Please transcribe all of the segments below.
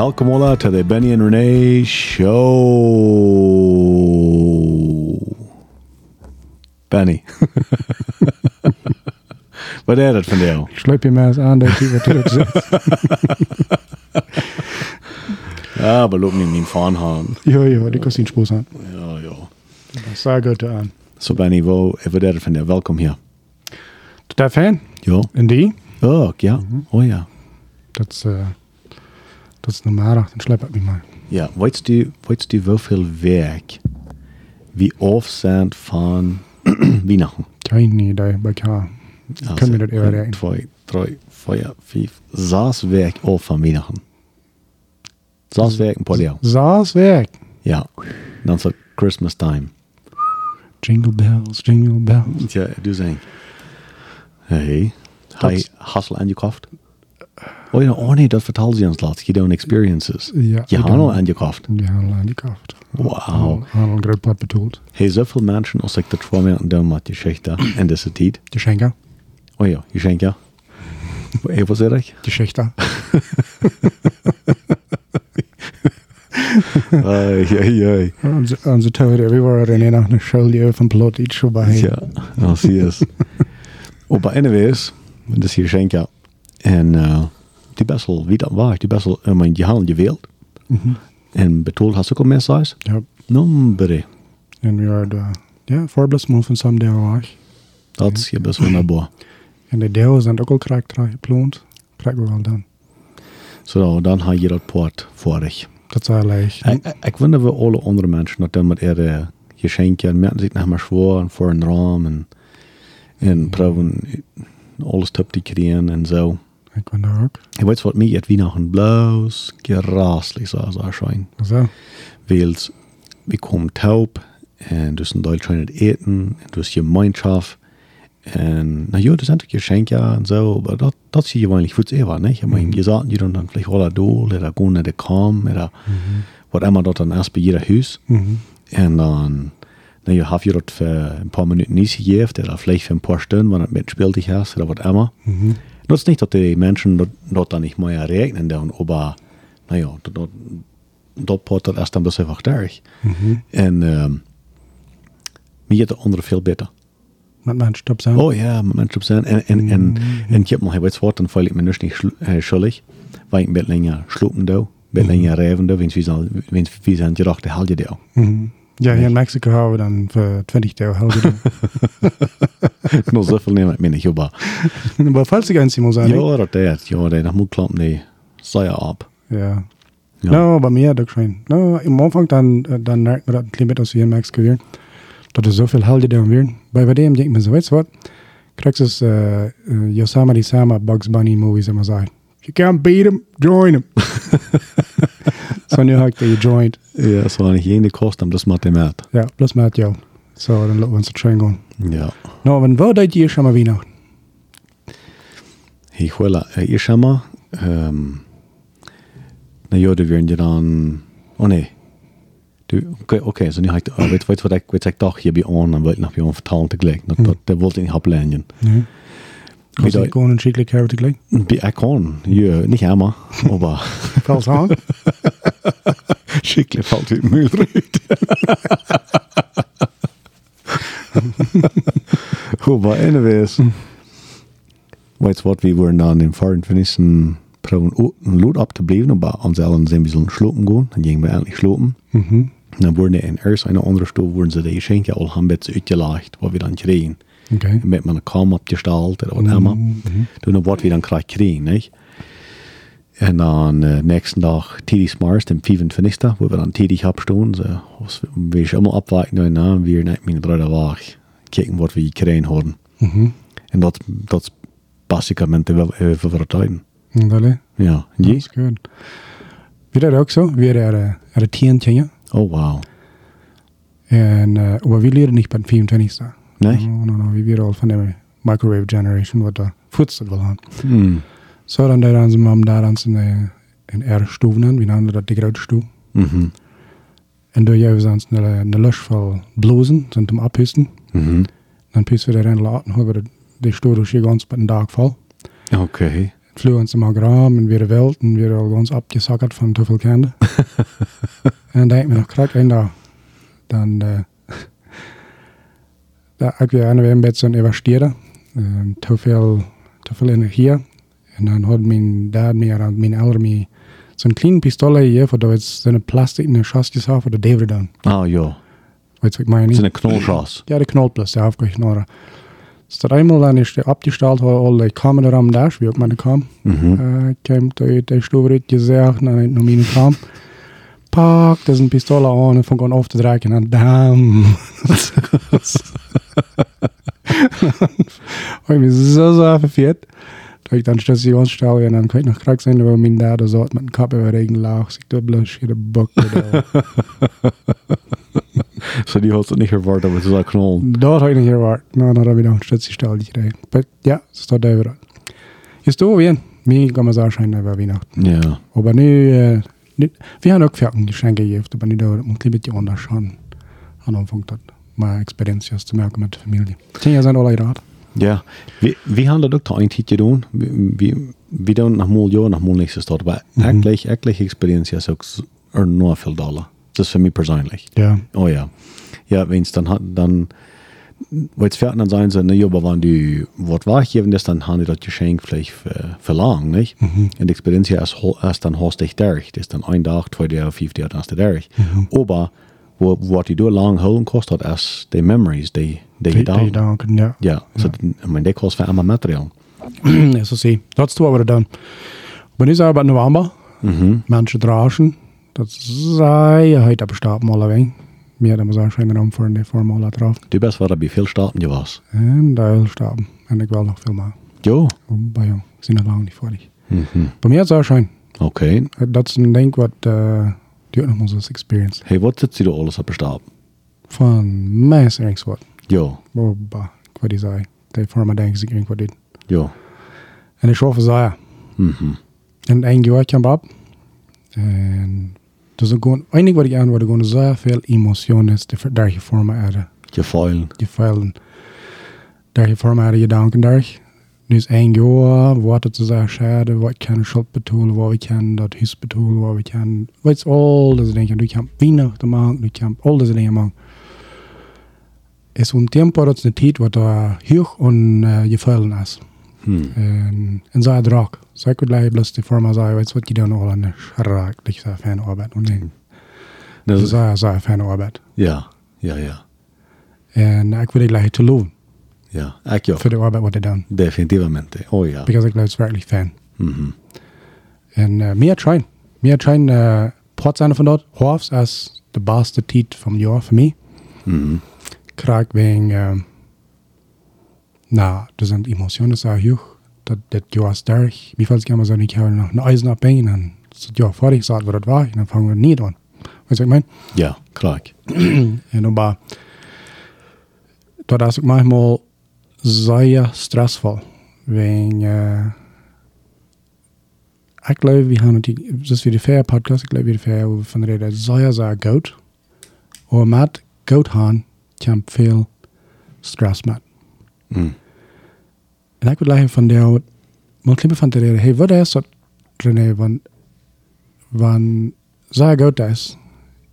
Welkom alle to the Benny and Renee Show. Benny. Wat is dat van jou? Sluip je maar eens aan dat je wat terug zit. Ja, maar loop niet mijn van gaan. Jo, jo, die kost spoes aan. Ja, ja. Zo goed aan. So Benny, wo, wat is dat van jou? Welkom hier. Dat fan? Ja. En die? Oh, ja. Oh ja. Dat is, uh, dat is normaal. Dan sluip ik me maar. Ja, weißt du, weißt du, hoeveel werk wie afzend van Weihnachten? Geen idee, bij elkaar. Können wir das überreden? Zwei, drei, vier, fünf, zes werk af van Weihnachten. Zes werk een paar jaar. Saas weg. Ja. Dan is het Christmas time. Jingle bells, jingle bells. Ja, du zijn. Hey. Dat- hassel aangekocht? Oh ja, oh nee, dat vertelde ze ons laatst. Je doet experiences. Ja, Je al aangekocht. Ja, aan die kaft. Wauw. Aan een groot plat betoeld. Hey, zoveel mensen als ik dat voor mij doen met je geschichte en deze tijd. De schenker. Oh ja, je schenkt ja. Hey, wat zeg ik? De schechter. Ai. Onze, onze toer, we waren in een schulje van plot iets voorbij. Ja, nou zie je eens. Op bij anyways, dus hier schenk ja. En uh, die best wel, wie dat was, die best wel, uh, mijn, je halen je. Mhm. En betoeld had ze ook mensen thuis. Ja. Nombre. En we waren, ja, voorbeeldsmoe van some deel was. Dat is je best wel naar boven. En de deel zijn ook al krijg geploond. Krijgen we wel dan. Zo, dan had je dat poort vorig. Dat is eigenlijk. Ik, ik, ik wonder we alle andere mensen dat dan met ihre Geschenke en merken zich schwer en voor een raam en, en proberen alles top te krijgen en zo. Ik ben daar ook. Je weet wat mij het Weihnachten bloos geraslich so erscheint. Zo. Weil wir kommen taub und du in Deutschland nicht eten und du hast Gemeinschaft und na ja, das sind Geschenke und so, aber das, das ist ja eigentlich für selber, nicht? Ich meine, die sagen, die dann vielleicht alle da, oder gehen nicht kaum, oder was immer dort dann erst bei jeder Haus. Mhm. Und dann, na ja, hab ich dort für ein paar Minuten nicht gegeben, oder vielleicht für ein paar Stunden, wenn du mitspielt dich hast, oder was immer. Mhm. Ist nicht, dass die Menschen dort, dort dann nicht mehr regnen, dann, aber, naja, dort, dort, port dat erst dus einfach durch. Mhm. En um, mir geht der andere veel beter. Met mijn stop zijn. Oh ja, met mensen op zijn. En, en, en, en ik heb nog wat woord, dan voel ik me dus niet schuldig. Weil ik een beetje länger slopen doe, een beetje länger rijven doe, wens wie zijn, zijn gedacht, haal je. Ja, hier in Mexico houden we dan voor 20 deel helden. Nog zoveel neem ik me niet, maar. maar falls ik eens moet zijn. Ja, dat is, ja, dat moet kloppen, nee. Zei je op. Ja. Ja. No, bei mir doch schon. No, im Anfang dann, äh, dann merkt man das ein bisschen mit, als wir in Mexiko wären. Dass es so viel Halde da wären. Bei bei dem denkt man so, weißt du was? Kriegst du äh, äh, Yosemite Sama Bugs Bunny Movies immer sagen. You can't beat him, join him. so nu hat er joined. Ja, så har ikke egentlig kost om det smatte mat. Ja, plus Matt, ja. So, dann lassen wir uns das schön gehen. Ja. No, wenn wo deid ihr schon mal Weihnachten? Ich will, äh, ich schau mal, ähm, na ja, du werden ja dann, oh nee. Du, okay, okay, heb ik, uh, weet, weet wat ik, weet ik toch hier bij on, dan wil ik nog bij on vertalen tegelijk. Dat, dat, dat wilde ik niet opleiden. Wie du da- gehen und schicklich Carrot gleich? Bij- Ik kan, ja, niet helemaal, aber Falls an. schicklich valt uit Müll Aber anyways, weet wat, we waren dan in Fahren Venissen proben een lood op te blijven, aber ons allen zijn we zullen slopen gaan. Dan gingen we eindelijk slopen. Mhm. Dan worden in eerst een andere stoel worden ze de geschenken al een beetje uitgelegd, wat we dan krijgen. Okay. Met mijn kam opgesteld oder wat immer. Toen wat we dan krijgen krijgen, niet? En dan uh, nächsten Tag tidig Mars, dem 25. wo wir dann tidig abstunden. So, was wir schon immer abwarten, nou, na, wir nicht meine Brüder war, kijken wat we gekriegt haben. Mhm. En dat, dat is basicamente vertellen. Dale. Ja, je? That's good. Wir er ook zo. Wir er, er, er tien tien. Oh, wow. En, aber wir leren nicht beim 24. Nee? No, no, no. Wir werden al van de microwave generation, wat de voedsel wil aan. Hmm. Zo, dan daar aan zijn mam, daar aan zijn uh, een erg stoven aan. Wie namen dat de grote stoel. Mhm. En door jou zijn ze een, een lush van blozen, zijn hem abhüsten. Mhm. Dan pissen we erin laten, hebben we de stoel dus hier ganz bij een dag vol. Okay. Fluent som gram en weer wild en opgesakkerd van te veel kende. en denk me nog krijg en daar dan beetje investeren. Uh, te veel te veel energie. En dan had mijn dad meer aan mijn ouder me zo'n kleine pistool hier voor dat is zo'n plastic in een schastjes af voor de David dan. Ah, ja. Weet je wat ik meine? Zo'n knolschaas. Ja, de knolplus, ja, afgeknallen. Så eenmaal dan is de opgesteld waar al die camera am dash, wie ook maar kwam. Mhm. Uh, kwam de, de stoer gezegd naar naar mijn kwam. Pak, dat is een pistool aan en van gewoon af te draken en damn. Hoi me zo zo verfeert. Dat ik dan stationsstellen en dan kan ik nog krak zijn waar mijn dad zo met een kap over regen. Dus ik dubbele shit een bok. So die had het niet gehoord dat we zo'n knol. Dat had ik niet gehoord. Nou, dan heb ik nog een stationsstellen gekregen. Maar ja, zo staat daar weer. Je stond weer. Mir kan man sagen, scheint über Weihnachten. Ja. Aber äh, nu wir haben auch Geschenke gegeben, aber nicht da, man kann bisschen anders schauen. An Anfang dat, maar experiences te maken met de familie. Tien jaar zijn al raad. Ja. Wie, wie haben das auch eigentlich gedaan? Wie, wie, wie dan nach mal Jahr, nach mal nächstes Jahr. Aber Mhm. eigentlich, eigentlich Experience ist auch s- er nur viel Dollar. Das ist für mich persönlich. Ja. Oh ja. Ja, wenn es dann hat, dann, weil es fährt dann sein, so, ne, aber wenn du was wahrgeben das dann haben die das Geschenk vielleicht ver, verlangen, nicht? Mhm. Und die Experience ist, ho- ist dann hast dich durch. Das ist dann ein Tag, zwei Tage, fünf Tage, dann hast du. Mhm. Aber, wo, wo die du lang holen kostet, ist die Memories, die, die, Die, die da. die danken, ja. Ja, so, ich meine, det kostar för andra material. ja, så si. Dat is wat we dan. Maar nu zijn we bij november. Mhm. Mensen dragen. Dat zij heute bestaat mal alleen. Meer dan we zeggen, schijnen om voor de formule drauf. Du bist waar bij veel staten je was. En daar staat. En ik wil nog veel meer. Jo. Bij jou. Ik zie nog lang niet voor die. Mhm. Bij mij zou zijn. Oké. Dat is een ding wat uh, duurt nog onze experience. Hey, wat zit je alles op bestaat? Van mij is wat. Jo. Oh, bah, ik weet niet zeggen. De forma denken ik wat dit. Jo. En ik schaffe zei. Mhm. En een jaar kwam op. En dus ook gewoon, eindelijk wat ik aan word, gewoon zoveel emotionen daar je voor me hadden. Je feilen. Je veilen. Daar je voor me hadden je danken daar. Dus een jaar, wat het is schade, wat kan ik schuld betoelen, wat we kan dat huis betoelen, wat we kan, wat is al deze dingen. Du kan Weihnachten machen, du kan al deze dingen machen. Es un tiempo dat een tijd wat er hoog en uh, je veilen is. Hm. En, en så är det rak. Så jag kunde lägga blöst i form av så jag vet vad jag gör några när rak, liksom fan arbete. Och det, Dat så is, sa jag så här fan arbete. ja. Ja, ja. En jag vill lägga till lov Ja. Ik jo. för det arbete vad det done. Definitivamente. Oh ja. Because jag blev verkligen fan. Mhm. En uh, mer train. Mer train uh, pratar från det. Hovs är det bästa tid från år för mig. Mhm. Krag wegen, um, na, det sind Emotionen så hoch. Dat, dat jag är stark. Wie falls kan man säga, ich habe noch ein Eisen abhängen. Så jag får ich sagt, vad det var. Dann fangen wir nie an. Weißt du, was ich meine? Ja, klar. Dan bara, dat is ook manchmal sehr stressvol. Wegen, äh, ich glaube, wir haben die, das ist Fair Podcast, ich glaube, die Fair, wo wir von reden, sehr, sehr gut. Und mit gut haben, kann viel Stress mit. Mhm. En ik wil zeggen van jou, man klippen van te reden, hey, wat is dat, René, van, van sehr gut is.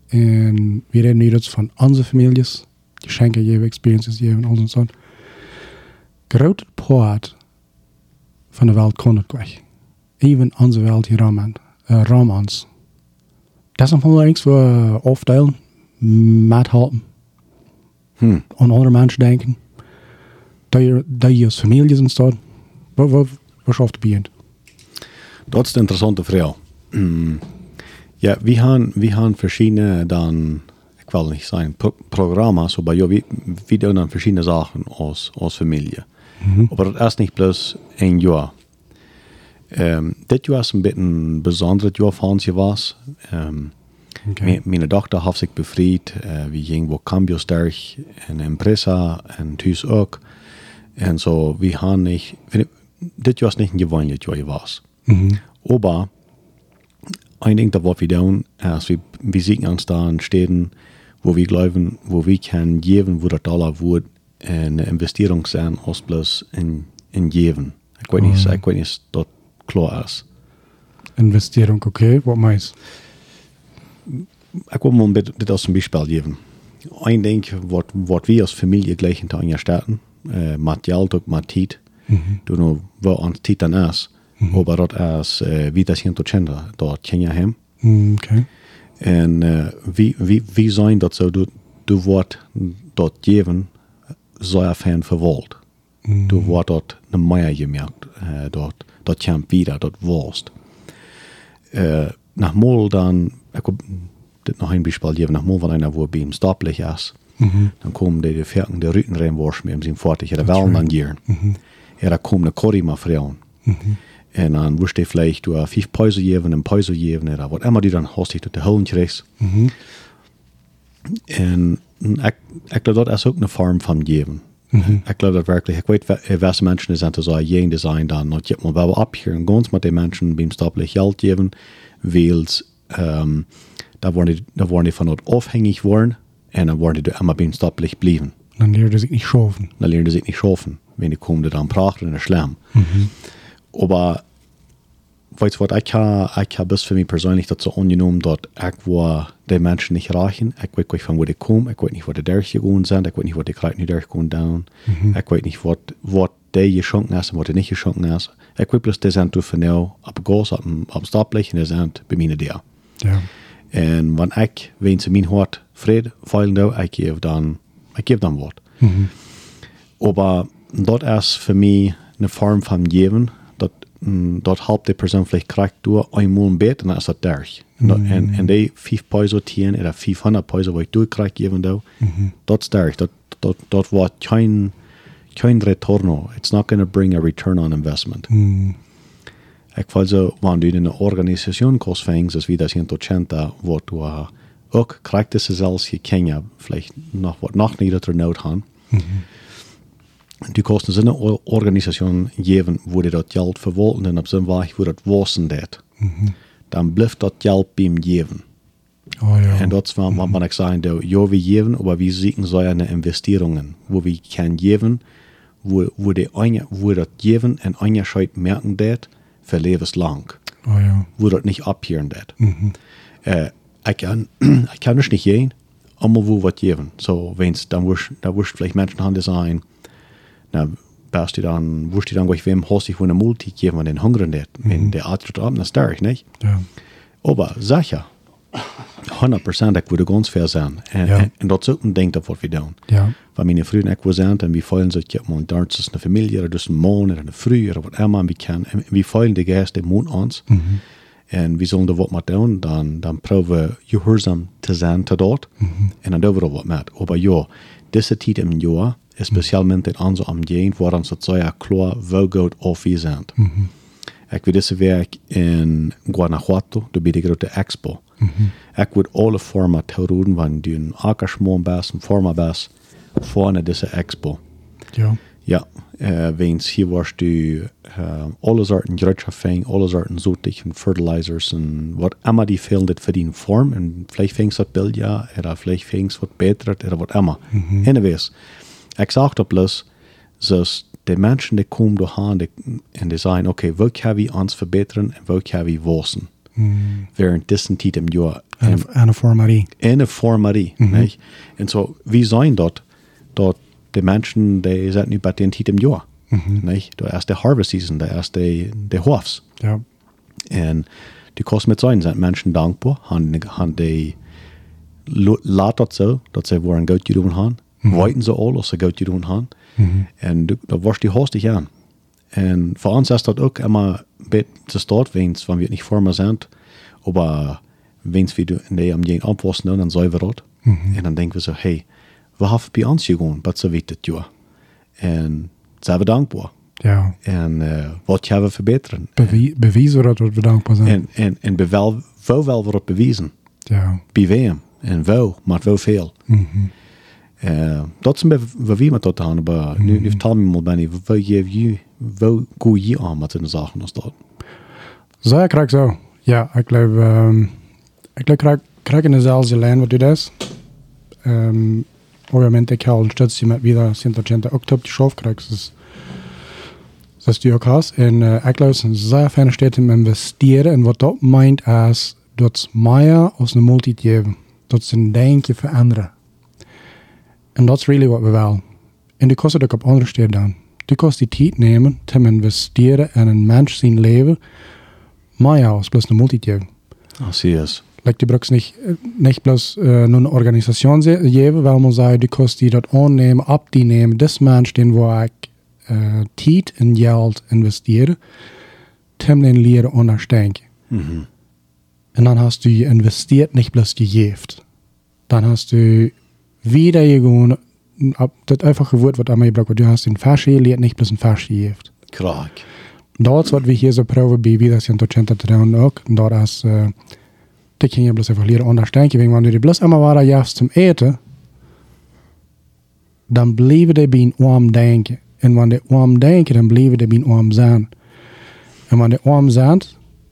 En we reden nu dus van onze families, geschenken geven, experiences geven, al en zo. Grote part van de wereld kon het kwijt. Even onze wereld hier ramen, uh, ramen ons. Dat is nog wel iets voor opdelen, met helpen, Hm. aan andere mensen denken. Dat je, dat je als families en zo. Wat, wat, wat schafft je begint? Dat is de interessante vraag. Mm. Ja, wir haben, wir haben verschiedene dann, ich will nicht sagen, Pro Programme, aber ja, wir, wir dann verschiedene Sachen aus, aus Familie. Aber das ist nicht bloß ein Jahr. Ähm, das Jahr ist ein bisschen ein besonderes Jahr für uns gewesen. Ähm, Okay. Meine Tochter hat sich befreit, äh, wir gingen wo Cambios durch, in Impresa, und Thuis auch. Und so, wir haben nicht, das Jahr ist nicht ein gewöhnliches Jahr gewesen. Mhm. Aber ein Ding, das was wir tun, ist, wir, wir sehen uns da in Städten, wo wir glauben, wo wir können geben, wo der Dollar wird, eine Investierung sein, als bloß in, in geben. Ich weiß nicht, ich weiß nicht, das klar ist. Investering, okay, wat mais? Ik wil maar dit, als een Beispiel geben. Ich denke, was, was wir als Familie gleich hinter einer starten, äh, mit Geld und mit Zeit, Mhm. du noch, wo an Zeit dann ist, aber das ist, äh, wie das hier zu kennen, dort kennen hem. Mm, okay. En uh, wie, wie, wie zijn dat zo? Du, du wordt dat geven, zo fan verwold. Mm. Du wordt dat een meer gemerkt, uh, dat, dat je wieder, dat worst. Uh, nach Mol dann, ich hab dit noch ein Beispiel geben, nach Mol, wenn einer wo beim Staplich ist, Mhm. dann kommen die, die Ferken, die Rüten reinwaschen mit ihm, sind fertig, er Wellen right. dann gehen. Er da kommt eine mal frauen. En dan wist je vielleicht du vijf pauze geven, een pauze geven, oder wat immer die dan hast ich de holen kreeg. Mhm. En ik, ik geloof dat is ook een vorm van geven. Ik geloof dat werkelijk, ik weet wel- welke mensen zijn te zo geen design dan, dat je maar wel op hier en gans met die mensen beim stapelig geld geven, wils, um, da worden die, da worden die van dat afhängig worden, en dan worden die immer beim stapelig blijven. Dan leerde ik niet schoven. Dan leren ze het niet schaffen, wenn die komen dan praten in de slam. Aber was, ich habe ich hab bis für mich persönlich dazu angenommen, dass ich war die Menschen nicht reichen. Ich weiß nicht, von wo die kommen. Ich weiß nicht, wo die durchgegangen sind. Ich weiß nicht, wo die gerade nicht durchgegangen sind. Ich weiß nicht, was, was die geschenkt ist und was die nicht geschenkt ist. Ich weiß bloß, die sind durch genau abgegangen, ab dem, ab dem Staplich und die sind bei mir da. Ja. En wanneer ik, wenn ze mijn hart vrede feilen nou, ik geef dan, ik geef dan wat. Aber dat is voor mij een vorm van geven, dat, mm, dat helpt de persoon vielleicht krijgt door eenmaal een beter, en dan is dat derg. En, dat- en, en die vijf peso tien, of 500 peso wat ik door krijg geven nou, dat is derg. Dat, dat, dat wordt geen, geen retorno. It's not going to bring a return on investment. Mm. Ik val zo, wanneer du in een organisatie kost fängst, als wie das hier in Tocenta, wo du uh, ook krijgt es zelfs je Kenia, vielleicht noch wat noch niedriger nood gaan. Die kosten zijn een organisatie geven, wo die dat geld verwalten en op zijn weg, wo dat wassen dat. Dan blijft dat geld bij hem geven. Oh ja. En dat is wat, wat ik zei, dat ja, we geven, maar we zoeken zo eine Investierungen, wo we kan geven, wo, wo, die eine, wo dat geven en onderscheid merken dat, für levenslang. Oh ja. Wo dat nicht abhören dat. Äh, ich kann, ich kann das nicht gehen, aber wo wat geben. So, wenn's, dann wirst, da wirst vielleicht Menschen haben, die sagen, na, best die dann, wirst die dann gleich wem hast ich wo eine Multi geben, wenn den hungern dat. Wenn der atmet ab, das stark, nicht? Ja. Aber sicher, 100% ik würde ganz fair sein. En, Ja. en, en dat is ook een ding dat wat we doen. Ja. Weil meine Freunde ik was en we feilen so, ja, man, da ist eine Familie, oder das ein Mann, oder eine Frau, oder was immer, und wir können, en wir feilen die Gäste im Mond uns. En we zullen er wat met doen, dan, dan proberen we gehoorzaam te zijn te dat. En dan doen we er wat met. Maar ja, deze tijd im jaar, specialmente in onze omgeving, waar ons het zo ja klaar wel goed of zijn. Ik weet deze week in Guanajuato, daar ben ik grote expo. Ik wil alle vormen toeroeden, van die een akkersmoon best, een vormen best, voor deze expo. Ja. Ja, äh, wens hier warst du äh, alle Sorten Grötschafing, alle Sorten Zotigen, Fertilizers und was immer die fehlen, das für die Form. Und vielleicht fängst du das Bild ja, oder vielleicht fängst du was besser, oder was immer. Anyways, sage da bloß, dass die Menschen, die kommen die, und die sagen, okay, wo können wir uns verbessern und wo können wir wachsen? Während diesen Zeit im Jahr. Een- een formarie. in een formarie. nicht? En zo, wie zijn dat? Dat de mensen, die zijn nu bij den tijd im jaar. nicht? Dat is de harvest season, dat is de, de hoofs. Ja. En die kosten met zijn, zijn mensen dankbaar. Han, han de, lo- laat dat zo, dat ze worden goed gedaan hebben. Weten ze al als ze goed gedaan hebben. En du- dat was die hastig aan. En voor ons is dat ook immer bet te start, wens, wanneer we niet vormer zijn. Aber wens we in de omgeving opwassen, dan zijn we dat. En dan denken we zo, hey, we hebben bij ons gegaan, wat ze weten het jaar. En zijn we dankbaar. Ja. En uh, wat gaan we verbeteren? Bewie bewijzen dat we dankbaar zijn. En, en, en wel wel wordt bewezen. ja. Bij wem? En wel, maar wel veel. Uh, dat is een beetje wat we met dat aan, maar nu, nu vertel me maar Benny, wat geef je, wat goe je aan met de zaken als dat? Zo, ik krijg zo. Ja, ik geloof, um, ik geloof, krijg, krijg in dezelfde lijn wat du das. Um, obviamente, ik haal stütze met wieder 180 ook top die Schaf krijg. Dus, dat du ook hast. En uh, ik geloof een zeer fijne staat om investeren. En wat dat meint als dat meer als een multi geven. Dat is een denkje veranderen. En dat is really wat we willen. En die kost het ook op andere steden dan. Du kost die tijd nemen te investeren in een mens zijn leven. Meer als plus een multi geven. Así es. Like, du brauchst nicht, nicht bloß äh, nur eine Organisation geben, weil man sagt, du kannst die dort annehmen, ab die nehmen, das Mensch, den wo ich äh, Zeit und Geld investiere, dem den Lehre unterstehen. Mhm. Und dann hast du investiert, nicht bloß gegeben. Dann hast du ab, das einfache Wort, was einmal gebraucht wird, du hast den Fasch gelehrt, nicht bloß ein Fasch gegeben. Krak. Dat is wat we hier zo proeven bij wie dat je tot te doen ook. Dat is, uh, dat kan je bloos even leren ondersteunen. Want je bloos allemaal waar juist zum eten, dan blijven die bij warm denken. En wanneer die warm denken, dan blijven die bij warm zijn. En wanneer die warm zijn,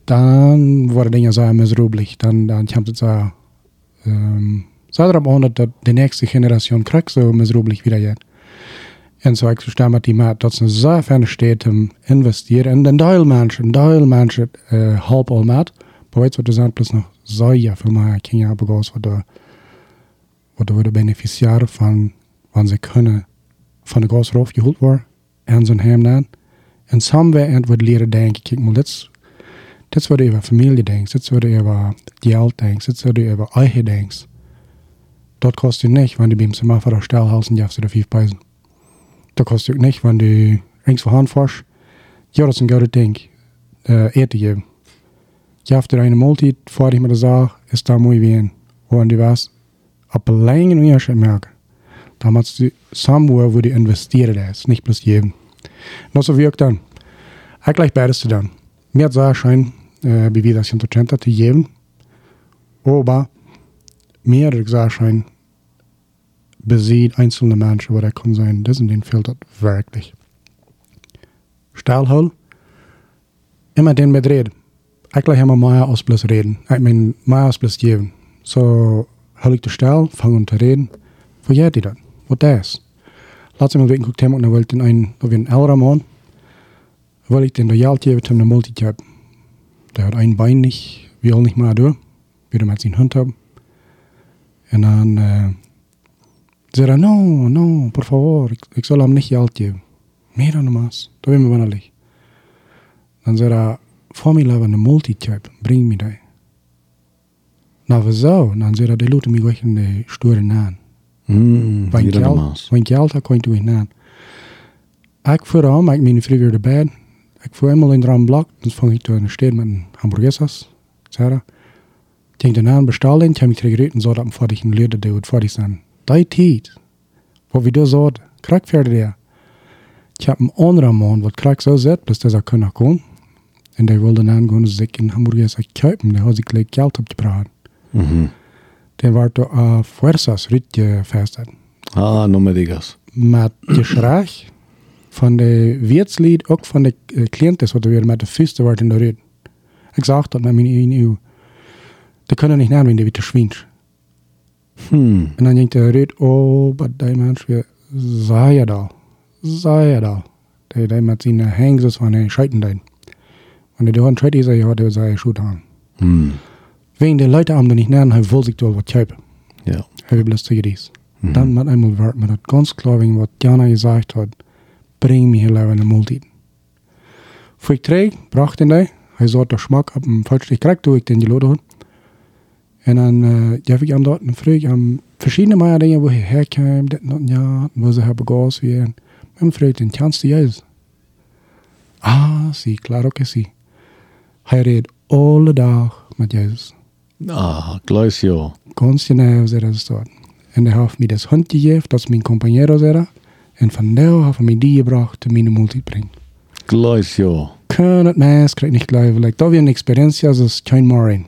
dan worden dingen zo miserabelig. Dan, dan komt het zo, um, zo erop aan dat de nächste generatie krijgt zo miserabelig wieder gaat. En zo ik verstaan met die maat dat ze zo fijn staat om investeren. En een deel mensen, een deel mensen uh, halp al maat. Maar weet je wat er zijn plus nog zo ja veel meer kinderen begonnen wat de, wat de beneficiaren van, van ze kunnen van de grootste roof gehoord worden. En zijn hem dan. En somewhere en wat leren denken. Kijk maar, dit is, dit is wat je over familie denkt. Dit is wat je over geld denkt. Dit is wat je over eigen denkt. Dat kost je niet, want die beam ze maar voor de stelhalsen, je hebt ze er vijf prijzen. Dat kost ook niet, want du rings voor hand fors. Ja, dat is een goede ding. Uh, eten geven. Je hebt er een multi, voor ik me dat zag, is daar mooi weer. Want die was op een lange onderscheid merken. Dan moet je somewhere, wo die investeren is, niet plus geven. Dat is wie ook dan. Ik gleich beides te doen. Mir zou schijn, uh, bij wie dat 180 te geven. Aber mir zou schijn, besieht einzelne Menschen, wo der kann sein, das in den fehlt das wirklich. Stahlhol, immer den mit reden. Eigentlich haben wir mehr als bloß reden. Ich meine, mehr als bloß geben. So, hol ich den Stahl, fange an zu reden. Wo geht die das? Wo das? Lass mich mal wegen gucken, und dann wollte ich einen, wir einen älteren Mann, wollte ich den Royal geben, zum einen Multityp. Der hat ein Bein nicht, wie all nicht mehr durch, wie der mit seinen Hund haben. Und dann, äh, Zei no, no, por favor, ik, ik zal hem niet geld geven. Meer dan mas, dat ben ik wanneer. Dan zei hij, formula van een multi-type, breng me. Nou, we zo, dan hij, die laten me gewoon de stoere naan. Mm, Van wieder geld, van geld, dat kon je doen naan. Ik voer aan, ik mijn vriend weer de bed. Ik voer eenmaal in de raamblok, dan vang ik toen steed met een hamburgers, zei hij. Ik denk daarna bestellen, ik heb me teruggereden, zo dat hem voor die leerde doet, voor die zijn. Daar zouden, krijg verder daar. Ik heb een andere man, wat krijg zo zet, dus dat zou kunnen gaan. En wilde dan gewoon zich in hamburgers kopen, daar had ik gelijk geld op te praten. Mhm. Den war da uh, fuerzas ritgefestet. Ah, no me digas. Met geschrei van de Wirtslied, ook van de uh, cliënten, wat weer met de vuisten wordt in de rit. Ik zag dat met mijn EU. Die kunnen niet nadenken, die witte schwinsch. Hmm. En dan denkt de rit, oh, maar die mens weer, zei je dat? Zei je dat? Die, die met zijn hengels van een scheiten deed. Want die horen scheiten, zei je, die zei je aan. Hmm. Wegen de Leute am da nicht nennen, hij wil zich wel wat kopen. Ja. Hij wil bloß dies. Mhm. Dann mit einmal wird man das ganz klar, wegen was Jana gesagt hat, bring mich hier in den Multi. Für ich träg, brachte ihn da, er sagt, der Schmack ab dem falschen gekriegt, wo ich den gelodet habe. Und dann, äh, ja, ich am dort und frage, ich am verschiedene Mal Dinge, wo ich herkam, das und ja, wo sie haben gegossen werden. Und frage, den kannst du jetzt? Ah, sie, claro que sí. Er redet alle Tag mit Jesus. Ah, gleich ja. Ganz genau, so das dort. Und er hat mir das Hund gegeben, das mein Kompagnon era. Und von da hat er mir die gebracht, die meine Multi bringen. Gleich ja. Kann het meest, krijg niet blijven. Like, dat weer een experientie als is kein Morin.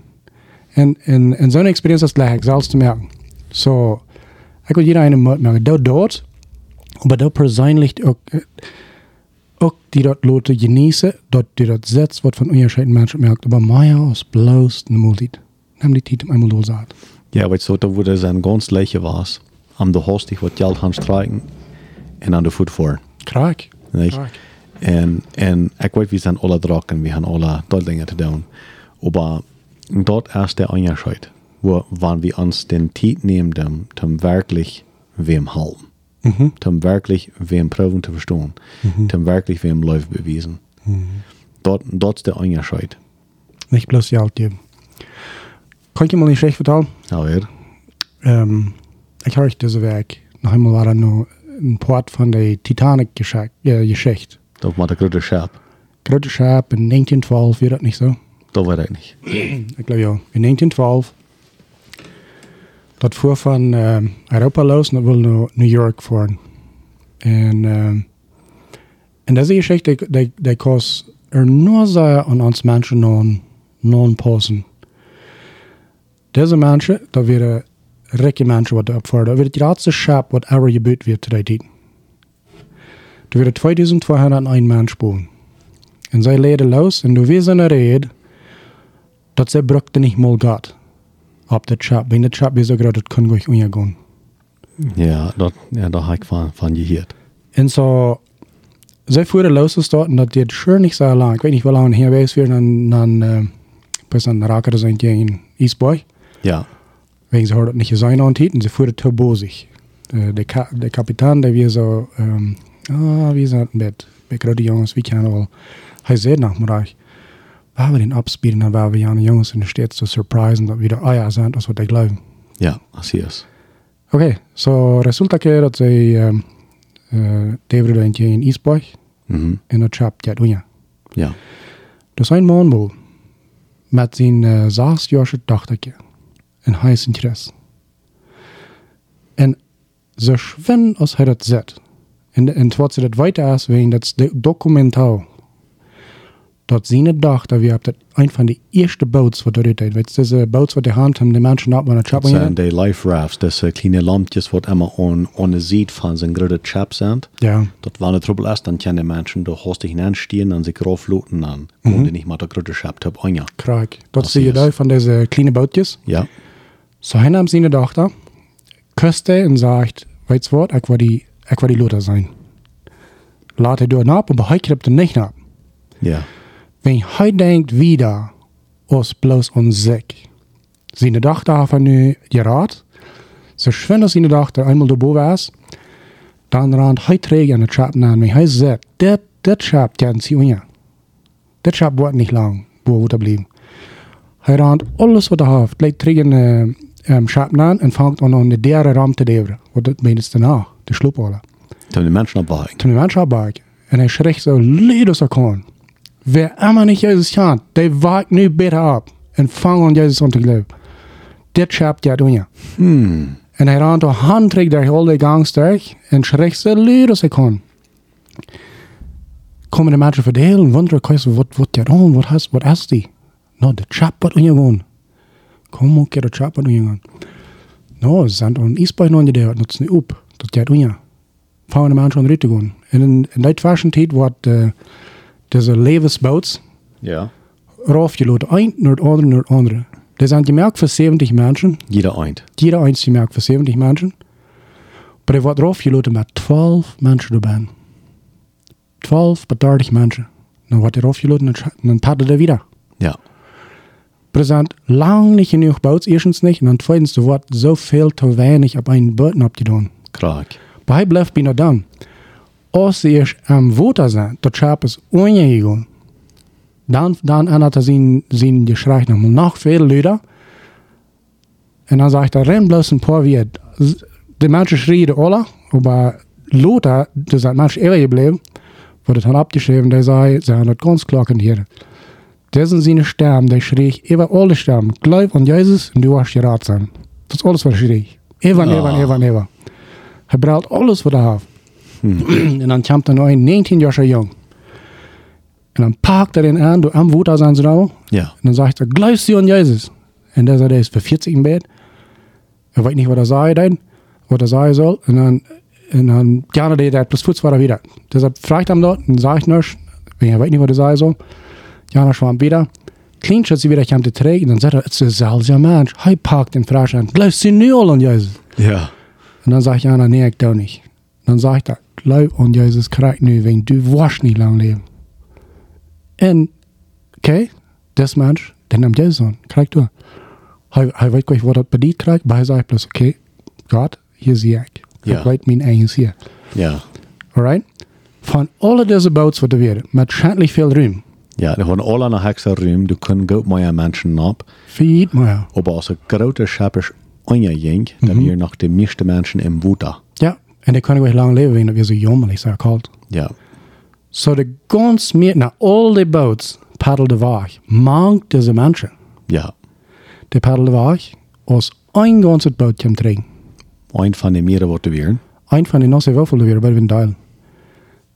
En, en, en zo'n experientie is gelijk, zelfs te merken. So, ik wil jeder einen Mut merken. Dat dort, aber dat persoonlijk ook, äh, ook die dat loten genießen, dat die dat setzt, wat van onderscheiden mensen merkt. Aber Maya is bloos een multi. Neem die tijd einmal doorzaat. Ja, weet je, da wo der sein ganz leiche was. Am der Horst, ich wollte Geld han streiken. Und an der Foot vor. Kraak. Kraak. En, en ik weet, we zijn alle draken, we hebben alle dat dingen te doen. Maar dort erst der Unterschied, wo, wann wir uns den Zeit nehmen, dem, dem wirklich wem halten. Mhm. Dem wirklich wem proben zu verstehen. Dem wirklich wem läuft bewiesen. Dort, dort ist der Unterschied. Nicht bloß die Alte. Kann ich dir mal nicht schlecht vertellen? Aber, Ähm, ich höre diese Werk. Noch einmal war da nur ein Port von der Titanic-Geschichte. Äh, Geschichte. das war der große Schab. Grote Schap in 1912, wird das nicht so? Das weiß ich nicht. Ich glaube ja. In 1912. Dat fuhr van ähm, Europa los en dat wil naar New York fahren. En, ähm, en deze Geschichte, die, die, die kost er nur sehr an uns Menschen non, non passen. Deze mensen, dat werden rijke mensen wat opvoeren. Dat wird die grootste schap wat ever gebeurd wird zu der. Da werden 2201 Menschen boven. En zij leden los en du wirst eine Rede, dat ze brukte nicht mal gaat. Op de chap. Wenn de chap so gerade, dat kann gleich umgehen. Ja, das, ja, da habe ich von, von gehört. En so, zij voeren los is dort dat deed sure nicht so lang. Weet niet hoe lang hier wees weer, dan, dan, uh, bis dan raken ze in Eastboy. Ja, Wegen ze hadden het niet gezien aan het en ze voeren te bozig. Uh, de, ka de kapitein, der weer zo, um, ah, wie het met, bij grote jongens, wie kennen wel. Hij zei nog maar, waar we den abspielen, dan waren we ja jongens in de stad zu surprisen, dat we de Eier zijn, als wat ik geloof. ja, así es. Ok, so resulta que dat zij um, uh, David eentje in Eastboy Mhm. en dat chap jet unja. Ja, Dus een man met zijn uh, zesjarige dochtertje en hij is interesse. En zo schwen als hij dat zet. En, en wat ze dat weiter is, wegen dat de documentaal. Dat zijn dochter, wir haben das ein von die erste Boats, was dort ist. Weißt du, diese Boats, was die Hand haben, die Menschen ab, das sind die Life Rafts, das sind kleine Lampjes, die immer on, ohne sieht von so einem großen Chap sind. Ja, Das war eine Trouble erst, dann können die Menschen, da hast dich hineinstehen und sich raufluten, dann kommen die nicht mal der große Chap an. Ja. krank. Dat zie je daar van deze kleine bootjes. ja, So nam zijn dochter, kuste en zegt, weet je wat, ik wil die, wil die Luther zijn. Laat hij door nap, maar hij knipt er niet Wenn hij denkt wieder, als bloß on zich. Zijn dochter heeft hij nu geraad. Zo schwindt als zijn dochter eenmaal daarboven is, dan rand hij terug aan de chap aan. Wenn hij zegt, dit, dit chap, kan sie unja. Dit chap wordt niet lang, boven blijven. Hij rand alles wat hij heeft, leidt terug in de um, chap aan en vangt aan aan de derde ram te leveren. Wat dat meent daarna, de sloepolen. da haben die Menschen abweichen. Toen de mensen opbaken. En hij schreeuwt zo luid als hij kon. Wer immer nicht Jesus kennt, der wagt nu bitte ab und fang an Jesus an zu glauben. Dit schabt ja doen ja. Hm, En hij rand de hand terug der hele gangs durch en schreeuwt zo luid als hij kon. Komen de mensen verdelen, wonderen, kijk, wat, wat gaat on, wat has, wat is die? Nou, de chap wat ongewoon. Kom ook, de chap wat ongewoon. Nou, ze zijn aan Isbij nog niet daar, dat is niet op. Dat gaat on ja. Fangen de mensen aan de te gaan. En in, in die fashion tijd wordt uh, deze levensbouts ja, raufgeloten, ein naar het andere, naar het andere. Er zijn gemerkt voor 70 mensen, jeder eint. jeder eins gemerkt für 70 Menschen. Aber er wird draufgeladen mit 12 Menschen dabei. 12 bis 30 Menschen. Dann wird er draufgeladen und dann tattet er wieder. Ja, sind lang nicht genug Boots, erstens nicht. Und dann zweitens, da wird so viel zu wenig auf einen Boot abgetan. Aber hij bleibt bei noch dann. Erst am Water sind, das Schaf ist ungegangen. Dann, dann ändert er sein, sein Geschrei nochmal noch viel lauter. Und dann sagt er, renn bloß ein paar wie Die Menschen schrien alle, aber Lothar, das sind Menschen ewig geblieben, wurde dann abgeschrieben, der sei, sie haben das ganz klar hier. Das sind seine Sterben, der schrie ich, über alle Sterben, glaub an Jesus und du hast gerat sein. Das ist alles, was er schrie. Ewa, Ah. ewa, ewa, ewa. Hij braucht alles wat hij heeft. en dan komt er nog een 19 jaar jong. En dan pakt er den aan, door am Wut aan zijn vrouw. Ja, En dan zegt er, glaubst du an Jesus? En dan zei hij, is voor 40 in bed. Er weet niet wat er zei dan, wat er zei soll. En dan, en dan gerne deed hij plus voets war wieder. Deshalb fragt hem dort en zegt nichts, er weet niet wat er zei soll. Jana schwamm wieder. Klinkt sie wieder, kommt er terug. En dan zegt er, het is dezelfde mens. Hij pakt en vraagt aan, glaubst du nu al an Jesus? ja, Und dann sagt Jana, nee, ich doch nicht. Dann sagt er, lui aan Jezus krijgt nu, wegen du was niet lang leven. En, oké, das Mensch, den nimmt Jezus an, krijgt du. Hij weet gleich, wat dat bediet krijgt, maar hij zegt bloß, oké, Gott, hier zie ik. Ja. Ik weet mijn eigen hier. Ja. Alright? Van alle deze boats wat er weer, met schadelijk veel ruim. Ja, de gewoon alle naar hekse ruim, du kunnen goed meer mensen op, Vier maar. aber als een grote schappers ongejink, dan weer nog de meeste mensen in Buddha. En die kunnen weer lang leven, wegen dat we zo jommelig zijn kalt. Ja. So de gans meer, na al die boats paddelden weg. Mank deze mensen. Ja. Die paddelden weg, als een ganse boot kwam terug. Een van de meren wordt weer. Een van die nasse wafelen weer bij de deel.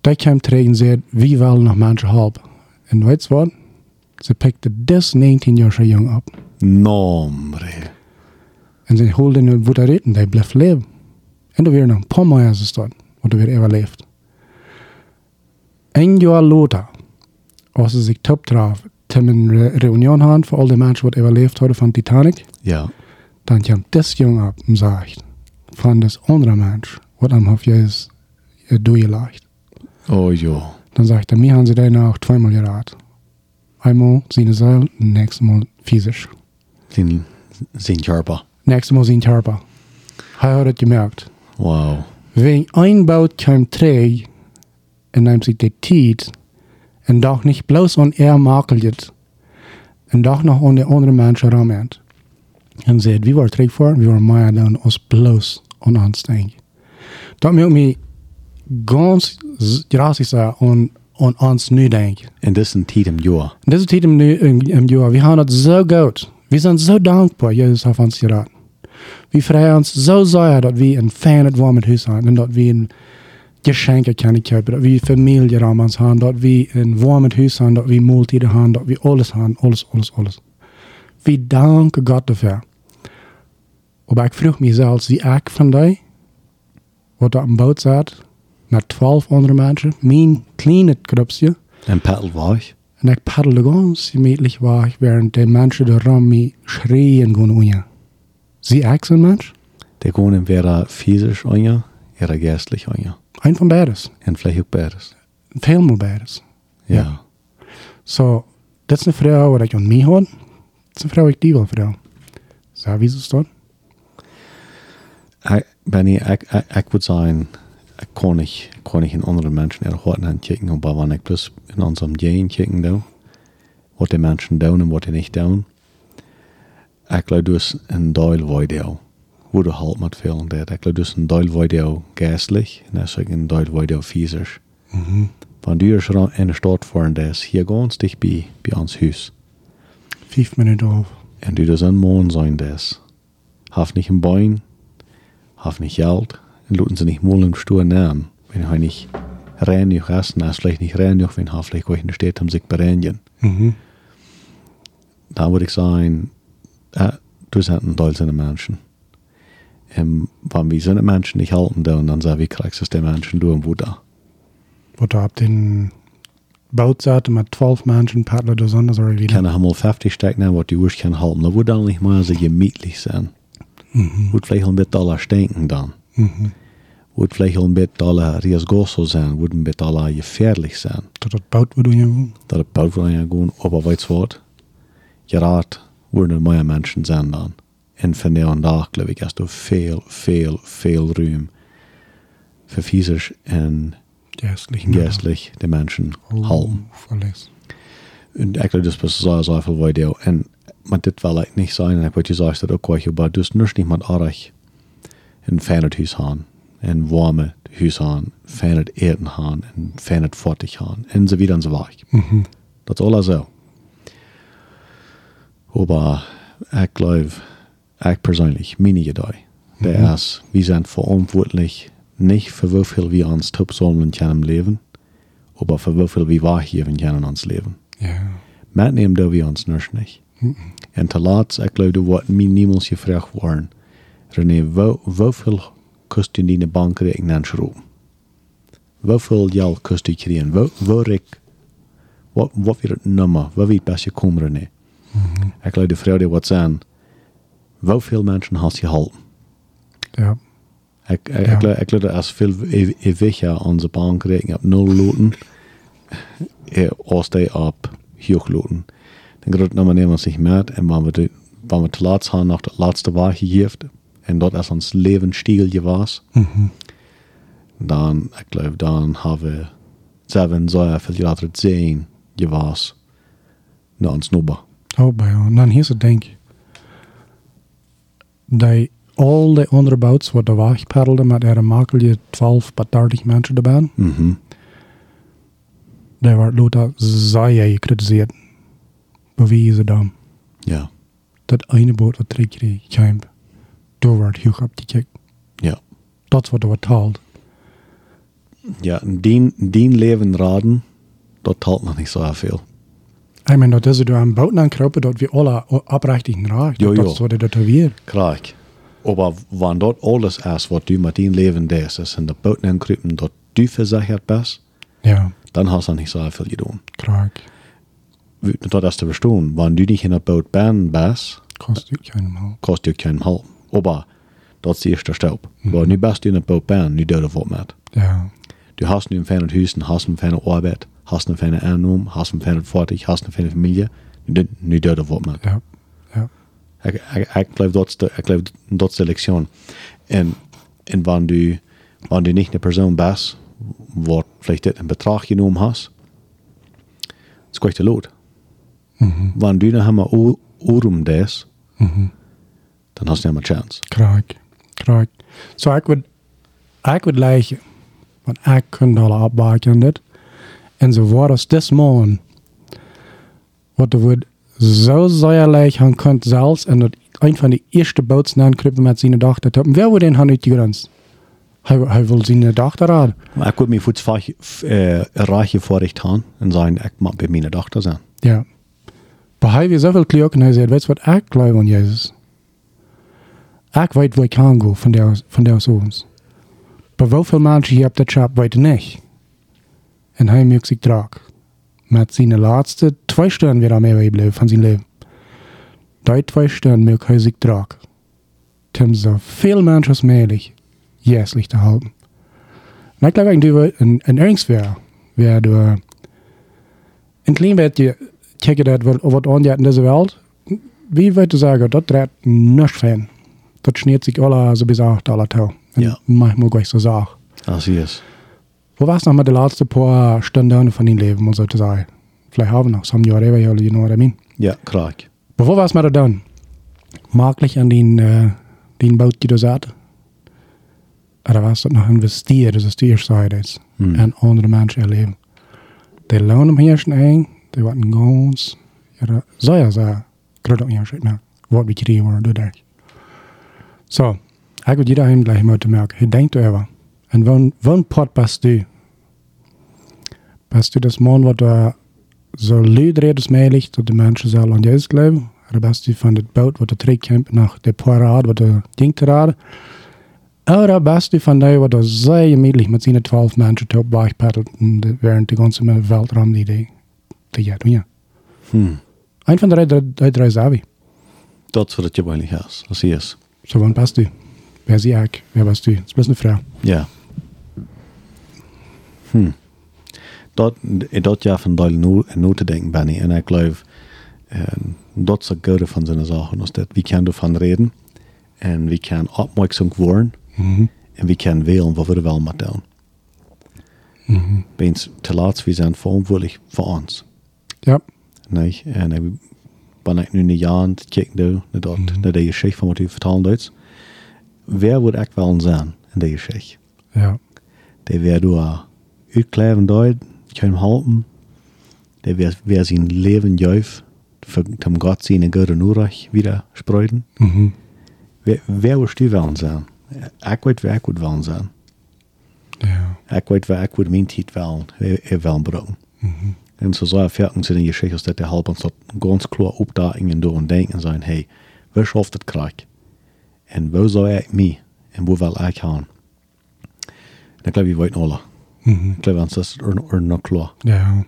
Die kwam terug en zei, wie wil nog mensen helpen? En weet je wat? Ze pikte des 19 jaar jong op. Nombre. En ze holden nu wat erin en die bleef leven. En er weer nog een paar meer gestaan, wat er overleefd. Een jaar later, als ze zich top traf, een re reunion hadden voor al die mensen wat overleefd hadden van Titanic, Ja. dan kwam des jong op en zegt, van des andere mens, wat am hof jezus doorgelegd. Oh jo. Dan sagt er, mir haben sie dann auch zweimal geraten. Einmal seine Seil, nächstes Mal physisch. Zijn jarpa. Nächstes Mal sein Körper. Er hat es gemerkt. Wow. Wenn ein Boot kam träg, en neemt zich de tijd, en doch nicht bloß an er makelt, en doch noch an de andere Menschen rammet. En zegt, wie war träg voor? Wie waren meer dan als bloß an ons denken. Dat maakt me ganz gratis zijn aan, aan ons nu denken. En dit is een tijd im. En deze tijd im, nu- im, im Jahr, wir haben das so gut. Wir sind so dankbar, Jesus hat uns geraten. Wir freuen uns so sehr, dass wir ein feines, warmes Haus haben und dass wir ein Geschenke können kaufen, dass wir Familie um uns haben, dass wir ein warmes Haus haben, dass wir Multiden haben, dass wir alles haben, alles, alles, alles. Wir danken Gott dafür. Aber ich frage mich selbst, wie ich von dir, wat op een boot zat, met twaalf andere mensen, mijn kleine groepje, En paddel war ich. En ik paddelde ganz gemütlich weg, während die Menschen da rum mich schreien gehen unja. Sie auch so ein Mensch? Der gewoon wäre physisch anja, era geistlich anja. Ein von beides. En vielleicht ook beides. Veel meer beides. Ja. So, das ist eine Frau, die ich an mich habe. Das ist eine Frau, die ich will, Frau. So, wie ist es dort? Ik, ik, ik would zijn, ik kon niet, ik kon niet in andere mensen er hoort aan kijken, maar wanneer ik plus in unserem Gehen kijken doe, wat die mensen doen en wat die niet doen, ik geloof dus een deel video, hoe de halt met veel en dat. Ik geloof dus een deel video geestlich en dat is ook een deel video fysisch. Mhm. Van du is er in de stad voor en dat is hier ganz dicht bij, bij ons huis. Vijf minuten auf. En du das een morgen zijn das. Haf nicht ein Bein, haf nicht Geld, und luten sie nicht mal im Stuhl nähen. Wenn er nicht rein noch essen, er vielleicht nicht rein noch, wenn er vielleicht in der Stadt haben sich bereinigen. Mhm. Da würde ich sagen, äh, du sind ein Teil seiner Menschen. Ähm, wenn wir seine Menschen nicht halten, dann, dann sagen wir, kriegst du der Menschen du und wo da. Wo da auf den zat mit zwölf Menschen paddelt oder sonst oder wie. Kann er mal 50 stecken, was die Uhr kann halten. Da würde dann nicht mal so gemütlich sein. Mhm. Würde vielleicht ein bisschen aller stinken dann. Mhm. Würde vielleicht ein bisschen aller riesgoso sein, würde ein bisschen aller gefährlich sein. Dat dat boot we doen je Dat het bouwt wel aan gewoon op weet wat. Je raad worden er meer mensen zijn dan. En van de dag geloof ik is er veel, veel, veel ruim voor viezers en Geestlich. geestlich de. En dus pas zo, zo veel video. En maar dit wil ik niet zijn. En ik wat je zegt dat ook kwijt. Maar dus nus niet met aardig een fijn het huis gaan. En warme huis gaan. Fijn het eten gaan. En fijn het fortig gaan. En zo wieder en zo weg. Mhm. Dat is alles zo. Aber ich glaube, ich persönlich, meine Idee, der Mhm. ist, wir sind verantwortlich nicht für wie viel wir uns top sollen können im Leben, aber für wie viel wir wahrgeben können uns Leben. Ja. Mitnehmen da wir uns nicht nicht. Mhm. Und te laat, ich glaube, du wordt mir niemals gevraagd worden. René, wo, hoeveel kost je die de bankrekening aanschroeven? Hoeveel geld kost je krijgen? Wo, waar ik, wat, wat weer het nummer? Waar weet best je komen, René? Mhm. Ik geloof de vrouw die wat zijn, hoeveel mensen had je geholpen? Ja. Ik, ik, Ja. ik, ik leerde als veel e- ewiger onze bankrekening op nul loten, eh, als die op hoog loten. Dan gaat het nemen zich met en wanneer we, de, wanneer we te laat zijn nog dat laatste waar gegeven en dat als ons levensstil was, Mhm. dan, ik geloof, dan hebben we zeven, zo veel later zin je was naar ons nubber. Oh. En dan is het denk dat al die andere boats wat er wegpaddelden met er makel je 12 tot 30 mensen erbij. Mhm. Daar wordt Lothar zeer gekritiseerd. Bewezen ze dan. Ja, Dat ene boot wat drie keer kwam. Door wordt hoog op die kijk. ja. Dat wordt er wat taald. Ja, en die, die leven raden, dat telt nog niet zo veel. Ik meen, dat is er door een boot aankropen dat we alle raakt. Jo, Dat jo. wat dat er weer. Krijg. Aber wanneer dat alles is wat du met die leven deed, is en de boot aankruipen dat du verzekerd bent, Ja, dan hast du niet zo veel gedaan. krijg. Dat is te verstaan. Wanneer du niet in een boot bent, bent, Kost ook geen mal. kost je geen hulp. Aber dat is de eerste stap. Maar nu best du in een boot nu doe je wat met. Ja, Du hast nu een fijne huis, hast een fijne arbeid, hast een fijne aannoem, hast een fijne vaartig, hast een fijne familie. Nu, doe- nu doe je wat met. ja, ja. Ik, ik, ik geloof dat is de, ik geloof dat is de lektion. En, en wanneer du, wanneer du niet een persoon bent, wat vielleicht dit een bedrag genomen hast, is kwijt de lood. Mhm. Wanneer du nog helemaal o- orum des, Mhm. dan hast du niet meer chance. Krijg. Krijg. Zo, ik would, ik would lijken. Want ik kan alle afbaken dit. En zo wordt als dit morgen. Wat er zo zeer lijk han kunt zelfs. En dat een van de eerste bootsen aankruipen met zijn dochter. Dat wer wordt in han die grens? Hij, wil zijn dochter. Maar ik wil me voets uh, raadje voorrecht gaan en zeggen, ik mag bij mijn dochter zijn. Ja. Maar hij weer zoveel kleur en hij zei, weet wat ik geloof aan Jezus? Ik weet waar ik kan gaan van der, van der zoons. Maar hoeveel mensen hier op dat schap weten niet. En hij merkt zich draak. Met zijn laatste twee stunden weer aan mij gebleven van zijn leven. Die twee stunden merkt hij zich draak. Tim zo veel mensen als mogelijk jeslich te houden. En ik geloof eigenlijk dat we een, een ernst wäre, wäre door een klein beetje kijken dat wat, wat aanjaat in deze wereld. Wie weet zeggen, dat draait niks van. Dat schneert zich alle zo bezig alle touw. En Ja. manchmal gleich so sagen. Als hij war's noch mal die letzten paar Stunden von deinem Leben, muss ich sagen? Vielleicht haben wir noch some Jahre, you know what I mean? Ja, graag. Maar wo war's mal da dann? Maglich an den, äh, den Boot, die du sagst? Oder was das noch investiert, das ist die erste Seite ist. Hm. En andere mensen erleben. Die hem hier schon ein, die worden ganz, ja, so ja, so, gerade auch hier schon, ne, wat wie kriegen wir, du denk. So, ich würde jeder gleich mal merken, hij denkt over. En wann, wann pot bist du? Das Mann, wat da so leid redet möglich, dass die Menschen sollen an Jesus glauben? Oder bist du von dem Boot, wat der Trägkämp nach der Parade, wat der Ding rade? Oder bist du von der, wat er sehr gemütlich mit seinen zwölf Menschen wegpaddelt und während die ganze Weltraum die die die ja, ja. Hm. Ein von der drei, drei, Savi. Dat is wat het je eigenlijk is. Als hij is. So wann bist du? Wer sie ich? Wer bist du? Das bist eine Frau. Ja. Hm. Dat, dat ja van deel nu, nu te denken ben ik. En ik geloof, uh, dat is het goede van zijn zaken. Is dat we kunnen ervan reden. En we kunnen opmerkzaam worden. Mhm. En we kunnen wählen wat we wel met doen. Mhm. Weens te laat, we zijn verantwoordelijk voor ons. Ja. Nee, en ik ben ik nu een jaar aan het kijken naar, dat, Mhm. naar die geschichte van wat u vertellen doet. Wer wordt ik wel zijn in die geschichte? Ja. Die wer du uitkleven doet, helpen. Die wer, wer zijn leven juist, voor dem Gott Gott en Urach wieder spreiden. Mhm. Wer, wer wordt u wel zijn? Ik weet wer moet wel zijn. Ja. Ik weet wer moet mijn tijd wel, er wel brengen. Mhm. Zo zou fertig zijn in je geschichte, dat de helpen ons dat ganz klar opdagen door en denken zijn, hey, wie schafft het krijg? En waar zou ik mee? En waar wil ik gaan? En ik geloof, je weet alle. Mhm. Ik geloof, dat is er, er nog klaar. Ja.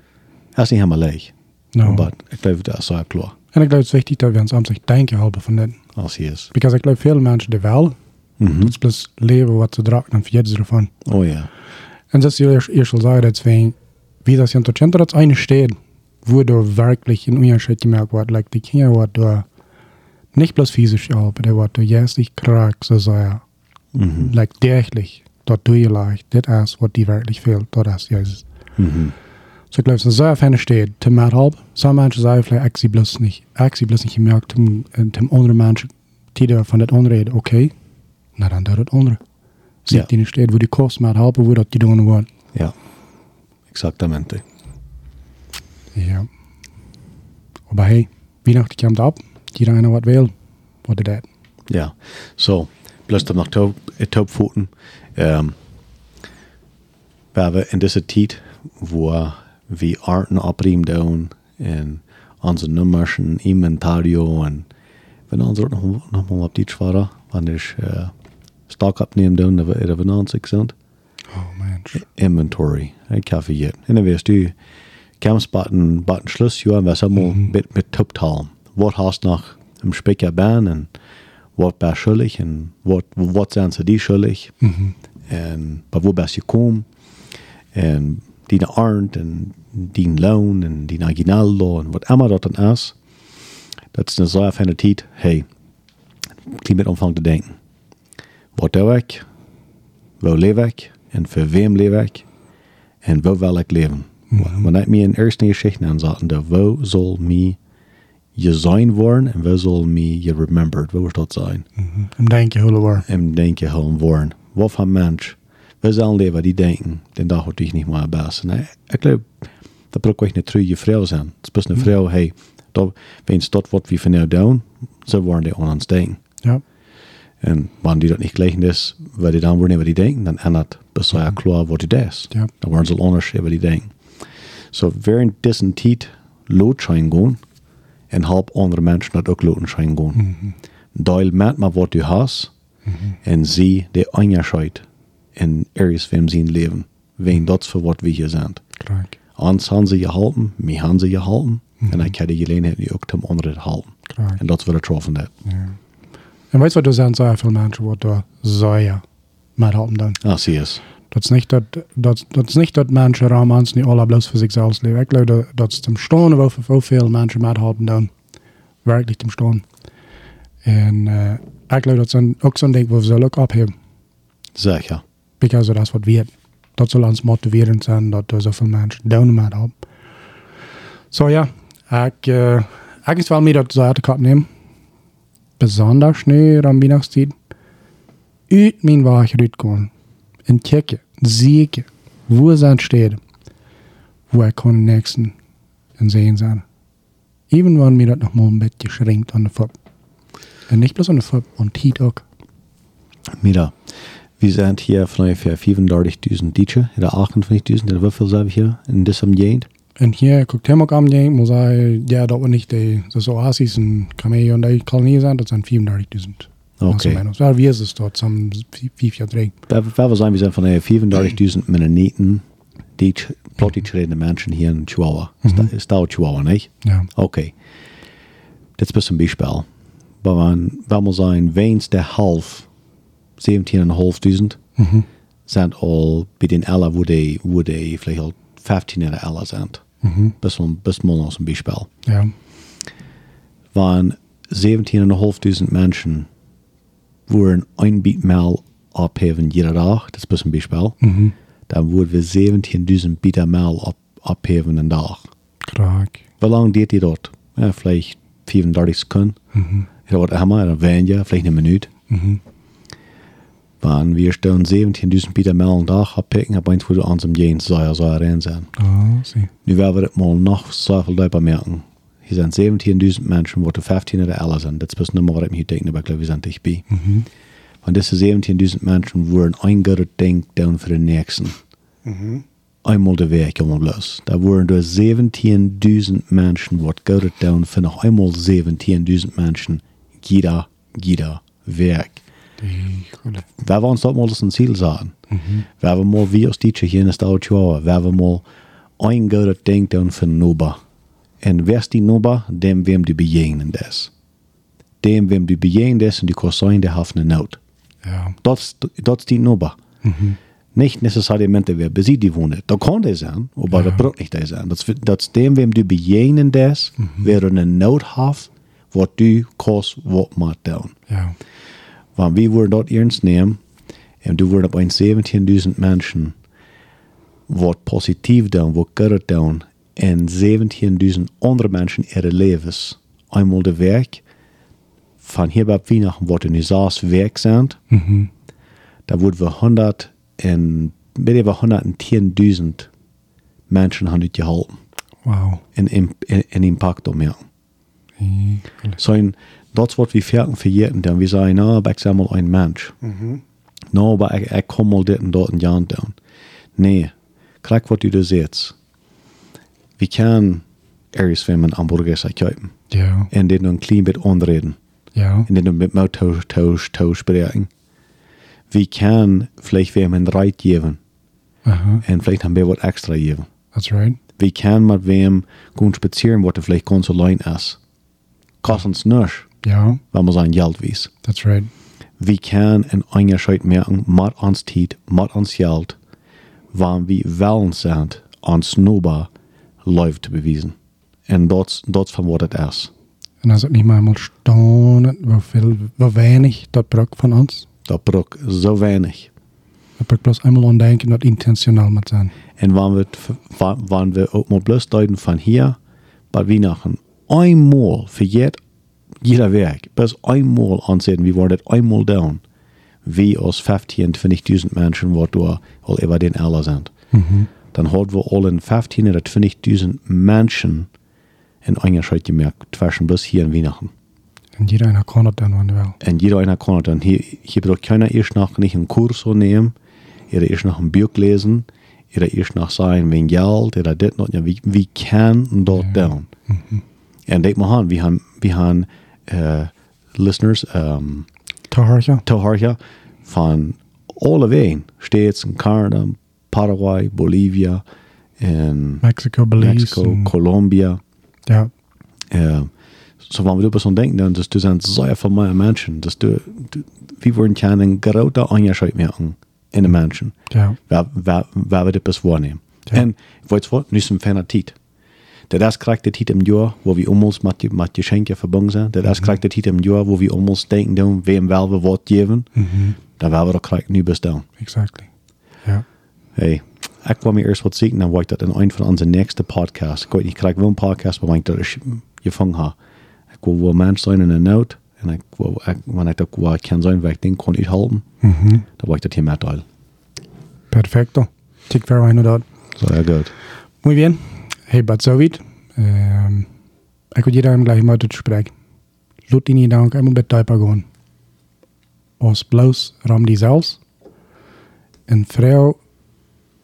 Dat is niet helemaal leeg. No. Maar ik geloof, dat is zo klaar. En ik glaube, het is wichtig dat we ons aan zich denken helpen van dit. Als hij is. Because ik glaube, veel mensen die wel Mhm. Dat is plus leven wat ze dragen en vergeet ze ervan. Oh ja. En das ist ja ihr schon sagen, deswegen, wie das Jahrtausend das eine steht, wo da wirklich ein Unterschied gemerkt wird, like die Kinder wird da nicht bloß physisch, aber der wird da jährlich krank, so sehr, Mhm. like dort durchleicht, das ist, was die wirklich fehlt, das ist Jesus. Mhm. So ich glaube, es ist sehr ferne steht, zum halb, so Menschen sagen vielleicht, ich sie bloß nicht, ich sie bloß nicht gemerkt, zum, äh, zum anderen Menschen, die von das andere, okay, na dann da das andere. Sieht Ja. die nicht steht, wo die Kost halb, wo das die tun wollen. Ja. Exactamente. Ja. Aber hey, Weihnachten kommt ab. Jeder einer was will. Is dat? Ja. So, plus dan nog top, topvoeten. Um, we hebben in deze tijd waar we arten opriem doen en onze nummers en inventario en wenn nog, nog maar op dit waren, wanneer ik uh, stock opnemen doen, dat we er van ons zijn. Oh man. inventory. Ik kan vergeten. En dan wirst du kannst button button Schluss ja was einmal mit mit Toptal. Was hast noch im Specker Bern und was bist schuldig und was was sind sie die schuldig und bei wo bist du gekommen und die Arndt und die Lohn und die Aguinaldo und was immer dort dann ist. Das ist eine sehr feine Zeit. Hey, die mit Umfang zu denken. Was tue ich? Wo lebe ich? En voor wem leef ik? En wo wil ik leven? Wanneer ik me in eerste geschichte aanzaten, de wo zal me je zijn worden en wo zal me je remembered, wo is dat zijn? Im denken hullen war. En denk je gewoon worden. Wat voor mens? We zullen leven die denken, den dag wordt ik niet meer best. En ik geloof, dat braucht ook niet terug je vrouw zijn. Het is best een vrouw, hey, dat, wens dat wat we van jou doen, zo worden die aan ons denken. Ja. En wanneer die dat niet gelijk is, wat die dan worden wat die denken, dan ändert best wel klar wat die is. Ja. Dan worden ze anders wat die denken. So während dessen tijd loodschein gaan en help andere mensen dat ook loodschein gaan. Deil met maar wat u has en zie de onderscheid in ergens van zijn leven. Wen dat voor wat we hier zijn. Krank. Ons gaan ze je helpen, mij gaan ze je helpen. En ik heb die gelegenheid nu ook om anderen te helpen. Krank. En dat is wat ik getroffen heb. Ja. En weet je wat sagst, sehr viele Menschen, wat da sehr mit halten dann. Ah, zie. Dat is niet dat, dat, dat is niet dat mensen ramans niet alle bloos voor zichzelf leven. Ik geloof dat, dat is te stonen waar veel mensen met halten dan. Werkelijk te stonen. En uh, ik geloof dat is ook zo'n ding waar we zullen ook opheffen. Ja. Because dat is wat we Dat zal ons motiverend zijn dat er zoveel mensen doen met. Zo ja, ik, uh, ik is wel meer dat ze uit de kop nemen. Besonders nu aan Weihnachtstijd. Uit mijn wagen uitkomen. En zie ik, wo zijn steden. Wo ik kon nächsten en sehen zijn. Even wanneer mir dat nog mal een beetje schrinkt aan de voet. En niet bloß aan de voet, aan tiet ook. Mira, wir sind hier von ungefähr 35.000 Deutsche, oder 58.000, oder wie viel sind wir hier in diesem Jahr? En hier guckt hem ook aan je, moet hij, ja, dat we niet de, de oasis en Kamee en die kolonie zijn, dat zijn 34.000. Okay. Wel, wie is het dat? Zo'n vijf jaar drie. Sein, wir sind von ungefähr 34.000 Mennoniten, die plötzlich redende Menschen hier in Chihuahua. Da, ist da auch Chihuahua, nicht? Ja. Okay. Das ist ein Beispiel. Weil man, wenn man sein, wenigstens der half, 17.500, Mhm. sind all bei den Ella, wo die, wo die vielleicht halt 15 oder Ella sind. Mhm. Bis, bis mal noch ein Beispiel. Ja. waren 17.500 Menschen wurden ein Bietmal abheben jeder Tag, das ist ein Beispiel. Mhm. Dann wurden wir 17.000 Bieter mal ab, abheben einen Tag. Krak. Wie lange geht die dort? Ja, vielleicht 34 Sekunden. Mhm. Ja, was haben dann weniger, vielleicht eine Minute. Mhm. Wann wir stellen 17.000 Bieter mal einen Tag abpicken, aber eins würde uns im Jeden sehr, sehr rein sein. Ah, zie. Nu werden we het mal nog zoveel bij bemerken. Hier zijn 17.000 mensen, wat er 15 oder 11 zijn. Dat is best nummer wat ik me hier denke, maar ik zijn dichtbij. Mhm. Want deze 17.000 mensen worden een denk doen voor de nächsten. Mhm. Einmal de week, jongen, bloß. Da worden door 17.000 mensen, wat goed doen voor nog einmal 17.000 mensen. Jeder, jeder werk. Die goede. Wer wir uns dort mal das Ziel sagen. Mhm. Wer wir mal wie aus in der Stadt Chihuahua, wer wir mal ein guter Ding tun für den Noba. Und wer ist die Noba? Dem, wem du begegnen das. Dem, wem du begegnen das und die Kursein, der hat eine Not. Ja. Dat, dat is die Nummer. Mhm. Nicht necessariamente wer bezieht die wohnen. Da kann der sein, aber Ja. das braucht nicht der sein. Das, das ist dem, wem du begegnen das, Mhm. wer eine Not hat, was du kannst, was macht down. Ja. Want wie worden dat ernst nemen en du worden op een 17.000 mensen wat positief doen, wat goed doen en 17.000 andere mensen ihre levens eenmaal de werk van hier bij Weihnachten wat in Saas werk zijn, Mhm. da worden we 100 en bij we 110.000 mensen aan het geholpen Wow. en, en, en impact om ja. Zijn dat wat we vergeten vergeten, dan we zeggen, nou, ik ben maar een mens. Nou, maar ik, ik kom mal dit en dat en Jan doen. Nee, kijk wat u er zegt. We kan ergens van een hamburger kopen Ja. en nog een klein beetje onreden. Ja. En dit nog met mij tausch, tausch, tausch spreken. We kan vielleicht weer een reit geven Aha. en vielleicht een beetje wat extra geven. That's right. We kan met wem gaan spazieren er vielleicht ganz allein is. Kost ons niks, Ja. wenn man sein Geld wies. That's right. vi kan en engagerat merken mat ans tid, mat ans geld, wann vi valen zijn ans noba live te bewijzen. En dat dat van wat het is. En als het niet maar mal staunen, hoeveel, hoe weinig dat brok van ons. Dat brok zo weinig. Dat brok bloß einmal aan denken dat intentioneel moet zijn. En wann we, wann, wann we ook maar bloß deuten van hier, bei Weihnachten, einmal vergeht jeder Werk, bis einmal ansehen, wie war das einmal down, wie aus 15, 20.000 Menschen, wat du al über den Eller sind. Mhm. Dann hat wir allen 15 oder 20.000 Menschen in Engerscheid gemerkt, zwischen bis hier in Weihnachten. En jeder einer kann das dann, wenn er will. Und jeder einer kann dann hier, hier braucht keiner erst noch nicht einen Kurs nehmen, oder erst noch ein Buch lesen, oder erst noch sagen, wegen Geld, oder das noch, ja, wie, wie kann dort down? Und denk mal an, wir haben, wir haben, äh, Listeners, ähm, Taharja. Toharja van alle wegen, States in Kanada, Paraguay, Bolivia, en Mexico, Belize. Mexico, en- Colombia. ja. Ja. So wanneer we op zo'n denken, dan dus er zijn zeer veel meer mensen. Dus de, de, we worden kan een grote onderscheid maken in de mensen. Ja. Waar, waar, waar we dit best waarnemen. Ja. En, weet je wat, nu is een fijne tijd. Dat is krijgt de tijd im jaar, wo we almost met, je- met geschenken verbonden zijn. Dat is krijgt de tijd im jaar, wo we almost denken doen, wem wel we wat geven. Mhm. Dan waar we dat krijgen nu best doen. Exactly. Ja. Hey, ik kwam hier eerst wat zien, dan wou ik dat in een van onze nächste podcasts. Ik weet niet, ik krijg wel een podcast, maar ik dat is gevangen ha. Ik wil wel mens zijn in een nood. En ik wil, ik, wanneer ik dat wel kan zijn, waar ik denk kon uithalten, Mhm. dan wou ik dat hier met deel. Perfecto. Tik ver bueno dat. Zo, ja, goed. Muy bien. Hey, but so weit. Ähm, ik wil jeder gleich mal te spreken. Laat die niet dank, ik moet bij typen gaan. Als bloos ram die zelfs. En vrouw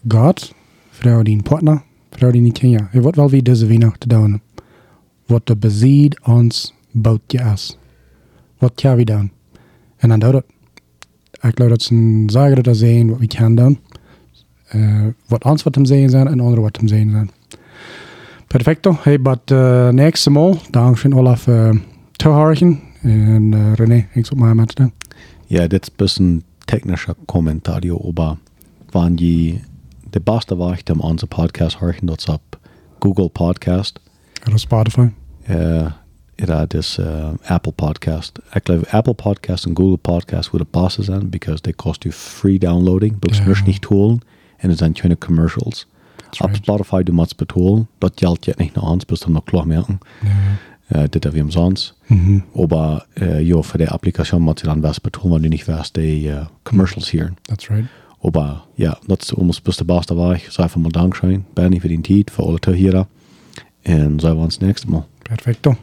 gaat, vrouw die een partner, vrouw die niet ken je. Je wordt wel wie deze weihnacht te doen. Wat de bezied ons boutje is. Wat kan we doen? En dan doet het. Ik geloof dat ze zagen dat zijn wat we kan doen. Uh, wat ons wat hem zeggen zijn en anderen wat hem zeggen zijn. Perfecto. Hey, but uh, nächste Mal, dankzij Olaf uh, Tohargen en uh, René, ik zou maar doen. Ja, dit is een bisschen technischer Kommentar, aber wann die, de beste ich dem onze Podcast horchen, dat is op Google Podcast. Op Spotify. Uh, dat is uh, Apple Podcast. Ik geloof Apple Podcast en Google Podcast worden passen zijn, because they cost you free downloading. Ja. yeah. nicht holen en er zijn keine commercials. That's Op right. Spotify du musst betonen, dat geldt jetzt nicht noch ans, bis dann noch klar merken. Ja. Uh, dit hebben we umsonst. Mhm. Aber uh, ja, für die Applikation musst du dann was betonen, wenn du nicht weißt, die uh, commercials hier. That's right. Aber ja, dat is ons beste war ich. Sei einfach mal Dankeschön, Bernie, für den Tijd, für alle Zuhörer. Und sehen wir uns nächstes Mal. Perfecto.